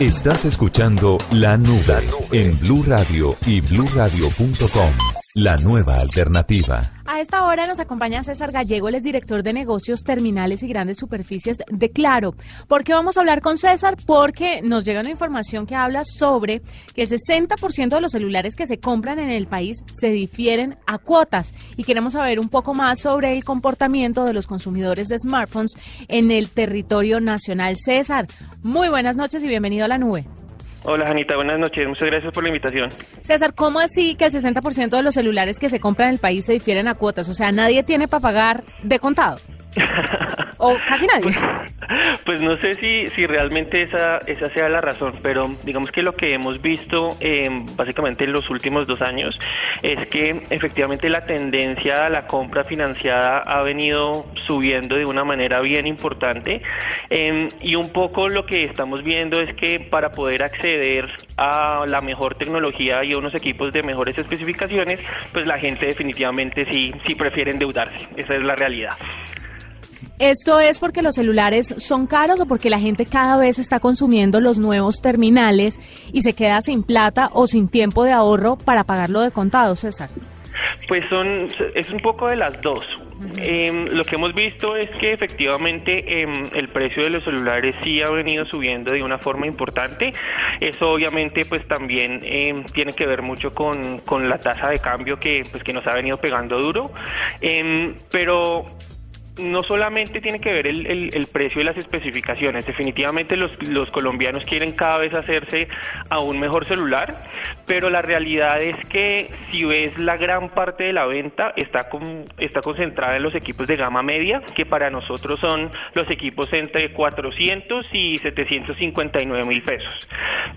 Estás escuchando La Nube en Blue Radio y bluradio.com. La nueva alternativa. A esta hora nos acompaña César Gallego, él es director de negocios terminales y grandes superficies de Claro. ¿Por qué vamos a hablar con César? Porque nos llega una información que habla sobre que el 60% de los celulares que se compran en el país se difieren a cuotas y queremos saber un poco más sobre el comportamiento de los consumidores de smartphones en el territorio nacional. César, muy buenas noches y bienvenido a la nube. Hola, Janita, buenas noches. Muchas gracias por la invitación. César, ¿cómo así que el 60% de los celulares que se compran en el país se difieren a cuotas? O sea, nadie tiene para pagar de contado. O casi nadie. Pues, pues, no sé si, si realmente esa, esa sea la razón, pero digamos que lo que hemos visto básicamente en los últimos dos años es que efectivamente la tendencia a la compra financiada ha venido subiendo de una manera bien importante eh, y un poco lo que estamos viendo es que para poder acceder a la mejor tecnología y a unos equipos de mejores especificaciones, pues la gente definitivamente sí, sí prefiere endeudarse. Esa es la realidad. ¿Esto es porque los celulares son caros o porque la gente cada vez está consumiendo los nuevos terminales y se queda sin plata o sin tiempo de ahorro para pagarlo de contado, César? Pues son, es un poco de las dos. Em, lo que hemos visto es que efectivamente em, el precio de los celulares sí ha venido subiendo de una forma importante. Eso obviamente pues también em, tiene que ver mucho con, con, la tasa de cambio que, pues, que nos ha venido pegando duro. pero no solamente tiene que ver el, el, precio y las especificaciones, definitivamente los, los, colombianos quieren cada vez hacerse a un mejor celular, pero la realidad es que si ves la gran parte de la venta está, con, está concentrada en los equipos de gama media, que para nosotros son los equipos entre 400 y 759 mil pesos.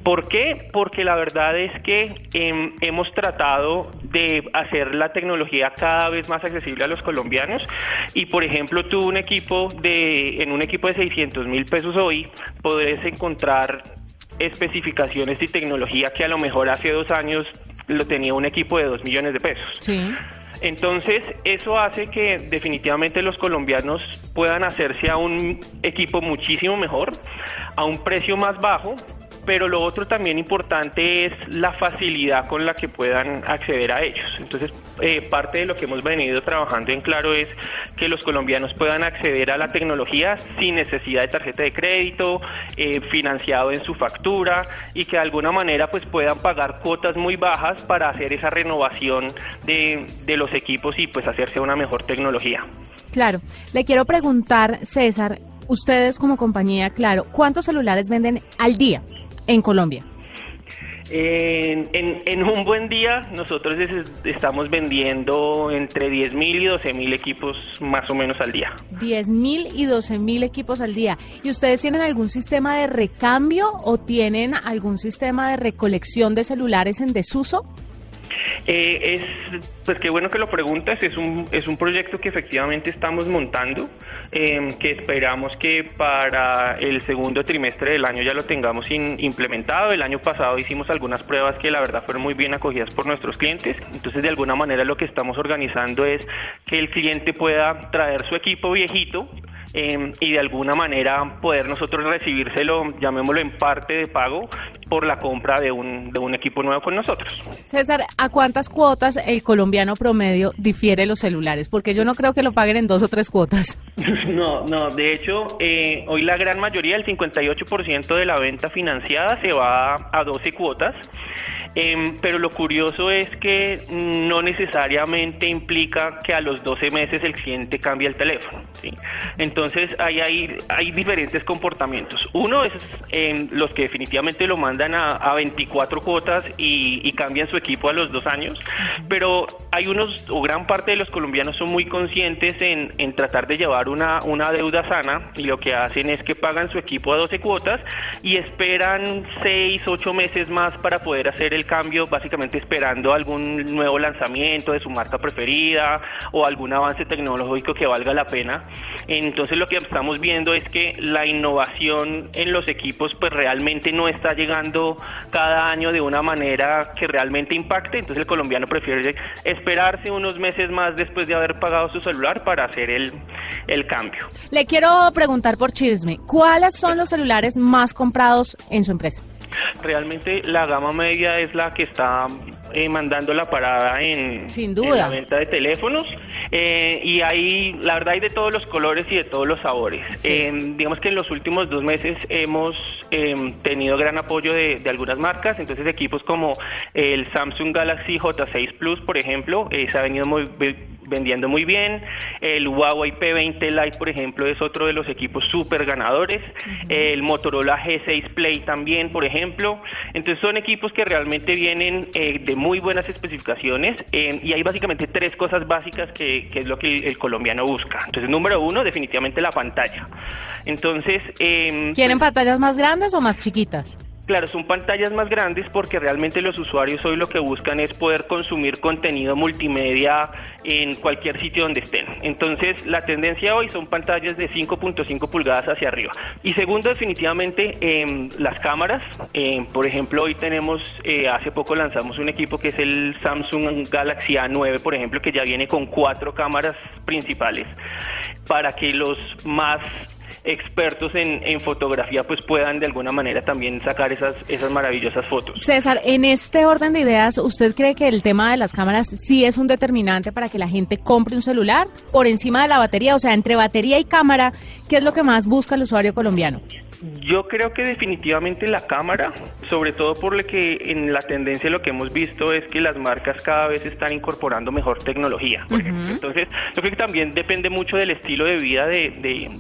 ¿Por qué? Porque la verdad es que em, hemos tratado de hacer la tecnología cada vez más accesible a los colombianos y por ejemplo ejemplo, tú un equipo de, en un equipo de 600 mil pesos hoy, podés encontrar especificaciones y tecnología que a lo mejor hace dos años lo tenía un equipo de 2 millones de pesos. Sí. Entonces, eso hace que definitivamente los colombianos puedan hacerse a un equipo muchísimo mejor, a un precio más bajo pero lo otro también importante es la facilidad con la que puedan acceder a ellos. Entonces, eh, parte de lo que hemos venido trabajando en Claro es que los colombianos puedan acceder a la tecnología sin necesidad de tarjeta de crédito, eh, financiado en su factura y que de alguna manera pues puedan pagar cuotas muy bajas para hacer esa renovación de, de los equipos y pues hacerse una mejor tecnología. Claro, le quiero preguntar, César, ustedes como compañía, claro, ¿cuántos celulares venden al día? En Colombia? En, en, un buen día nosotros estamos vendiendo entre 10.000 y 12.000 equipos más o menos al día. 10.000 y 12.000 equipos al día. ¿Y ustedes tienen algún sistema de recambio o tienen algún sistema de recolección de celulares en desuso? Eh, es, pues qué bueno que lo preguntas, es un, es un proyecto que efectivamente estamos montando, em, que esperamos que para el segundo trimestre del año ya lo tengamos implementado. El año pasado hicimos algunas pruebas que la verdad fueron muy bien acogidas por nuestros clientes, entonces de alguna manera lo que estamos organizando es que el cliente pueda traer su equipo viejito, Em, y de alguna manera poder nosotros recibírselo, llamémoslo en parte de pago, por la compra de un, de un equipo nuevo con nosotros. César, ¿a cuántas cuotas el colombiano promedio difiere los celulares? Porque yo no creo que lo paguen en dos o tres cuotas. No, no, de hecho, eh, hoy la gran mayoría, el 58% de la venta financiada se va a 12 cuotas. Em, pero lo curioso es que no necesariamente implica que a los 12 meses el cliente cambie el teléfono. Entonces ahí hay, hay diferentes comportamientos. Uno es em, los que definitivamente lo mandan a, 24 cuotas y, cambian su equipo a los dos años, pero hay unos, o gran parte de los colombianos son muy conscientes en, en tratar de llevar una, una deuda sana y lo que hacen es que pagan su equipo a 12 cuotas y esperan 6, 8 meses más para poder hacer el cambio, básicamente esperando algún nuevo lanzamiento de su marca preferida o algún avance tecnológico que valga la pena. Entonces lo que estamos viendo es que la innovación en los equipos pues realmente no está llegando cada año de una manera que realmente impacte, entonces el colombiano prefiere esperarse unos meses más después de haber pagado su celular para hacer el, el cambio. Le quiero preguntar por Chisme, ¿cuáles son los celulares más comprados en su empresa? Realmente la gama media es la que está eh, mandando la parada en, Sin duda. la venta de teléfonos eh, y hay, la verdad, hay de todos los colores y de todos los sabores. Eh, digamos que en los últimos dos meses hemos tenido gran apoyo de, de, algunas marcas, entonces equipos como el Samsung Galaxy J6 Plus, por ejemplo, se ha venido muy vendiendo muy bien. El Huawei P20 Lite, por ejemplo, es otro de los equipos súper ganadores. El Motorola G6 Play también, por ejemplo. Entonces son equipos que realmente vienen eh, de muy buenas especificaciones eh, y hay básicamente tres cosas básicas que, es lo que el, colombiano busca. Entonces, número uno, definitivamente la pantalla. Entonces... Eh, ¿Quieren pues pantallas más grandes o más chiquitas? Claro, son pantallas más grandes porque realmente los usuarios hoy lo que buscan es poder consumir contenido multimedia en cualquier sitio donde estén. Entonces, la tendencia hoy son pantallas de 5.5 pulgadas hacia arriba. Y segundo, definitivamente, eh, las cámaras. Eh, por ejemplo, hoy tenemos, eh, hace poco lanzamos un equipo que es el Samsung Galaxy A9, por ejemplo, que ya viene con cuatro cámaras principales para que los más expertos en, fotografía pues puedan de alguna manera también sacar esas, esas maravillosas fotos. César, en este orden de ideas, ¿usted cree que el tema de las cámaras sí es un determinante para que la gente compre un celular por encima de la batería? O sea, entre batería y cámara, ¿qué es lo que más busca el usuario colombiano? Yo creo que definitivamente la cámara, sobre todo por lo que en la tendencia lo que hemos visto es que las marcas cada vez están incorporando mejor tecnología. Por. Entonces, yo creo que también depende mucho del estilo de vida de,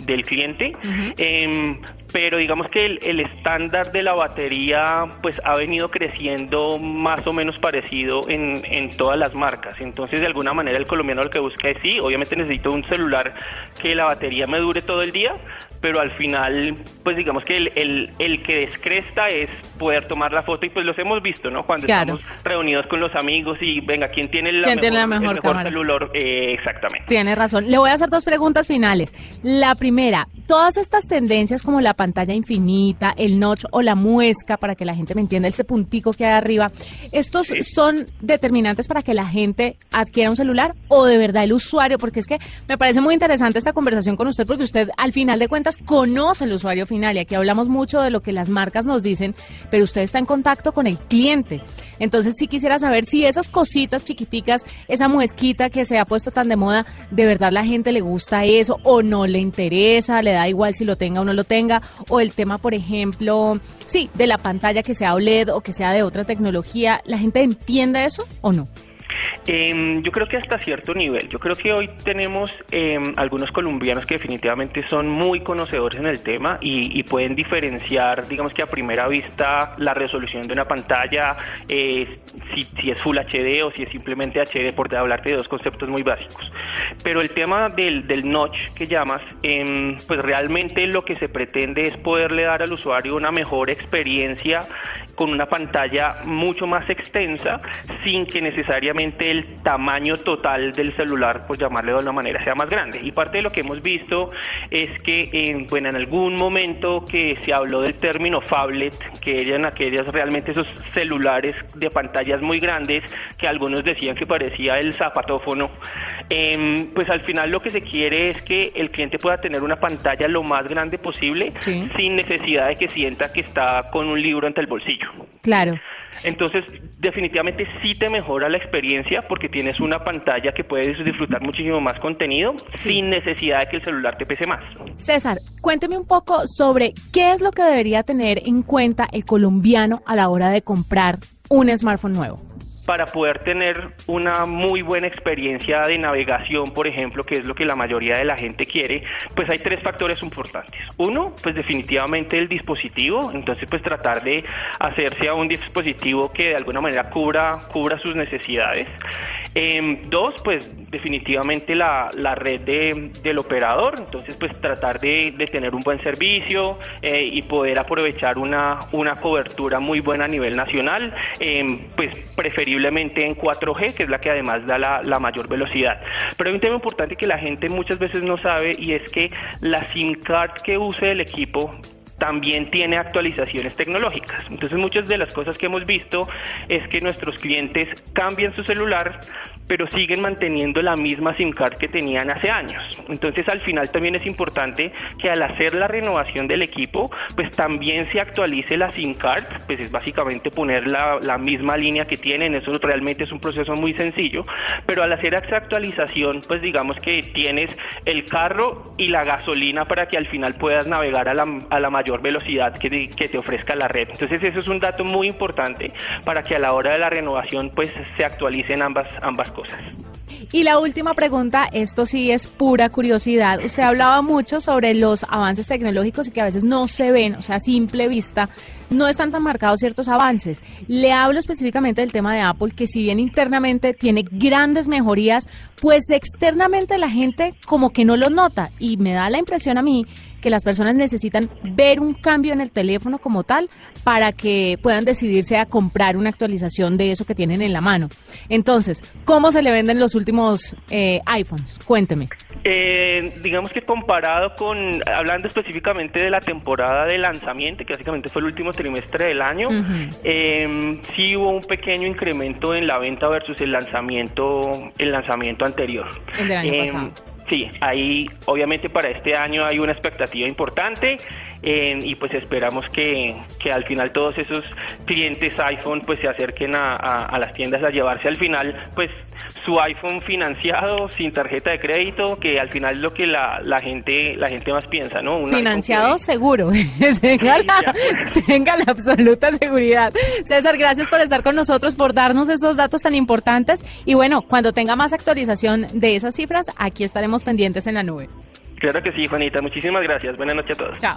del cliente, em, pero digamos que el, estándar de la batería pues ha venido creciendo más o menos parecido en, en todas las marcas. Entonces, de alguna manera el colombiano lo que busca es sí, obviamente necesito un celular que la batería me dure todo el día, pero al final, pues digamos que el, el, que descresta es poder tomar la foto y pues los hemos visto, ¿no? Cuando estamos reunidos con los amigos y venga, ¿quién tiene la mejor, tiene la mejor, celular? Eh, exactamente. Tiene razón. Le voy a hacer dos preguntas finales. La primera, todas estas tendencias como la pantalla infinita, el notch o la muesca, para que la gente me entienda, ese puntico que hay arriba, ¿estos son determinantes para que la gente adquiera un celular o de verdad el usuario? Porque es que me parece muy interesante esta conversación con usted porque usted al final de cuentas conoce el usuario final y aquí hablamos mucho de lo que las marcas nos dicen, pero usted está en contacto con el cliente. Entonces sí quisiera saber si esas cositas chiquiticas, esa muesquita que se ha puesto tan de moda, de verdad la gente le gusta eso o no le interesa, le da igual si lo tenga o no lo tenga, o el tema, por ejemplo, sí, de la pantalla que sea OLED o que sea de otra tecnología, ¿la gente entiende eso o no? Eh, yo creo que hasta cierto nivel. Yo creo que hoy tenemos eh, algunos colombianos que definitivamente son muy conocedores en el tema y, y, pueden diferenciar, digamos que a primera vista, la resolución de una pantalla, eh, si, si, es Full HD o si es simplemente HD, por hablarte de dos conceptos muy básicos. Pero el tema del, del notch que llamas, em, pues realmente lo que se pretende es poderle dar al usuario una mejor experiencia con una pantalla mucho más extensa sin que necesariamente el tamaño total del celular, pues llamarle de una manera, sea más grande. Y parte de lo que hemos visto es que en, bueno, en algún momento que se habló del término phablet, que eran aquellas realmente esos celulares de pantallas muy grandes que algunos decían que parecía el zapatófono, em, pues al final lo que se quiere es que el cliente pueda tener una pantalla lo más grande posible sin necesidad de que sienta que está con un libro ante el bolsillo. Claro. Entonces, definitivamente sí te mejora la experiencia porque tienes una pantalla que puedes disfrutar muchísimo más contenido sin necesidad de que el celular te pese más. César, cuénteme un poco sobre qué es lo que debería tener en cuenta el colombiano a la hora de comprar un smartphone nuevo para poder tener una muy buena experiencia de navegación, por ejemplo, que es lo que la mayoría de la gente quiere, pues hay tres factores importantes. Uno, pues definitivamente el dispositivo, entonces pues tratar de hacerse a un dispositivo que de alguna manera cubra, cubra sus necesidades. Em, dos, pues definitivamente la, la red de, del operador, entonces pues tratar de, de tener un buen servicio eh, y poder aprovechar una, una cobertura muy buena a nivel nacional, em, pues en 4G, que es la que además da la, la mayor velocidad. Pero hay un tema importante que la gente muchas veces no sabe y es que la SIM card que use el equipo también tiene actualizaciones tecnológicas. Entonces muchas de las cosas que hemos visto es que nuestros clientes cambian su celular, pero siguen manteniendo la misma SIM card que tenían hace años. Entonces al final también es importante que al hacer la renovación del equipo, pues también se actualice la SIM card, pues es básicamente poner la, la misma línea que tienen, eso realmente es un proceso muy sencillo, pero al hacer esa actualización, pues digamos que tienes el carro y la gasolina para que al final puedas navegar a la, a la mayor velocidad que que te ofrezca la red. Entonces eso es un dato muy importante para que a la hora de la renovación pues se actualicen ambas, ambas cosas. Y la última pregunta, esto sí es pura curiosidad. Usted hablaba mucho sobre los avances tecnológicos y que a veces no se ven, o sea, a simple vista, no están tan marcados ciertos avances. Le hablo específicamente del tema de Apple, que si bien internamente tiene grandes mejorías, pues externamente la gente como que no lo nota. Y me da la impresión a mí que las personas necesitan ver un cambio en el teléfono como tal para que puedan decidirse a comprar una actualización de eso que tienen en la mano. Entonces, ¿cómo se le venden los últimos eh, iPhones? Cuénteme. Eh, digamos que comparado con, hablando específicamente de la temporada de lanzamiento, que básicamente fue el último trimestre del año, eh, sí hubo un pequeño incremento en la venta versus el lanzamiento, el lanzamiento anterior. El del año em, pasado. Sí, ahí obviamente para este año hay una expectativa importante y pues esperamos que, que, al final todos esos clientes iPhone pues se acerquen a, a, las tiendas a llevarse al final pues su iPhone financiado sin tarjeta de crédito que al final es lo que la, la gente la gente más piensa no financiado seguro tenga, la, tenga la absoluta seguridad César gracias por estar con nosotros por darnos esos datos tan importantes y bueno cuando tenga más actualización de esas cifras aquí estaremos pendientes en la nube Claro que sí, Juanita. Muchísimas gracias. Buenas noches a todos. Chao.